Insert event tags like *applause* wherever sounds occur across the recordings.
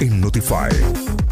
en Notify.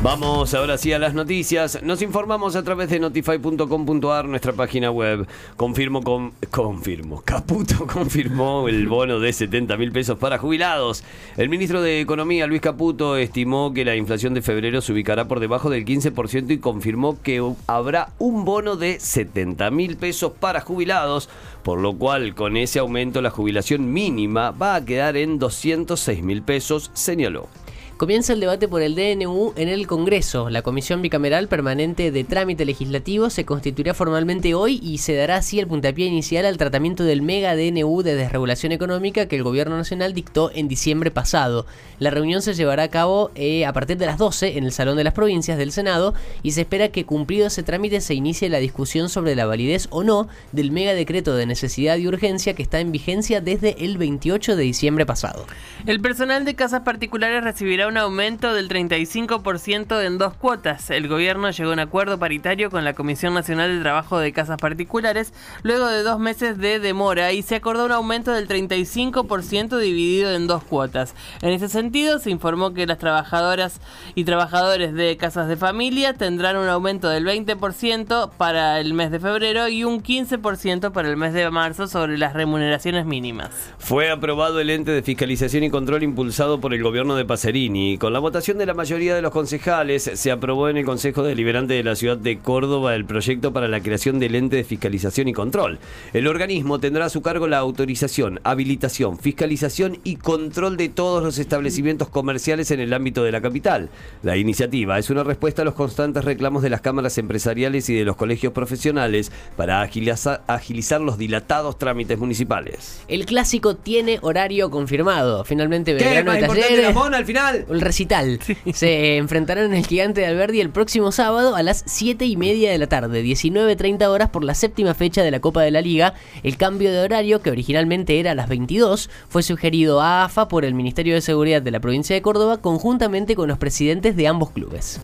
Vamos ahora sí a las noticias. Nos informamos a través de notify.com.ar, nuestra página web. Confirmo, con, confirmo. Caputo *laughs* confirmó el bono de 70 mil pesos para jubilados. El ministro de Economía, Luis Caputo, estimó que la inflación de febrero se ubicará por debajo del 15% y confirmó que habrá un bono de 70 mil pesos para jubilados, por lo cual con ese aumento la jubilación mínima va a quedar en 206 mil pesos, señaló. Comienza el debate por el DNU en el Congreso. La Comisión Bicameral Permanente de Trámite Legislativo se constituirá formalmente hoy y se dará así el puntapié inicial al tratamiento del mega DNU de desregulación económica que el Gobierno Nacional dictó en diciembre pasado. La reunión se llevará a cabo eh, a partir de las 12 en el Salón de las Provincias del Senado y se espera que cumplido ese trámite se inicie la discusión sobre la validez o no del mega decreto de necesidad y urgencia que está en vigencia desde el 28 de diciembre pasado. El personal de casas particulares recibirá un aumento del 35% en dos cuotas. El gobierno llegó a un acuerdo paritario con la Comisión Nacional de Trabajo de Casas Particulares luego de dos meses de demora y se acordó un aumento del 35% dividido en dos cuotas. En ese sentido, se informó que las trabajadoras y trabajadores de casas de familia tendrán un aumento del 20% para el mes de febrero y un 15% para el mes de marzo sobre las remuneraciones mínimas. Fue aprobado el ente de fiscalización y control impulsado por el gobierno de Pacerini y Con la votación de la mayoría de los concejales, se aprobó en el Consejo Deliberante de la Ciudad de Córdoba el proyecto para la creación del ente de fiscalización y control. El organismo tendrá a su cargo la autorización, habilitación, fiscalización y control de todos los establecimientos comerciales en el ámbito de la capital. La iniciativa es una respuesta a los constantes reclamos de las cámaras empresariales y de los colegios profesionales para agilizar, agilizar los dilatados trámites municipales. El clásico tiene horario confirmado. Finalmente Belgrano ¿Qué? Talleres. al final? El recital. Se enfrentarán en el Gigante de Alberdi el próximo sábado a las 7 y media de la tarde, 19.30 horas por la séptima fecha de la Copa de la Liga. El cambio de horario, que originalmente era a las 22, fue sugerido a AFA por el Ministerio de Seguridad de la provincia de Córdoba conjuntamente con los presidentes de ambos clubes.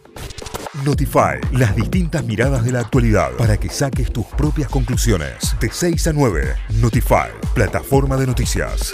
Notify, las distintas miradas de la actualidad para que saques tus propias conclusiones. De 6 a 9, Notify, plataforma de noticias.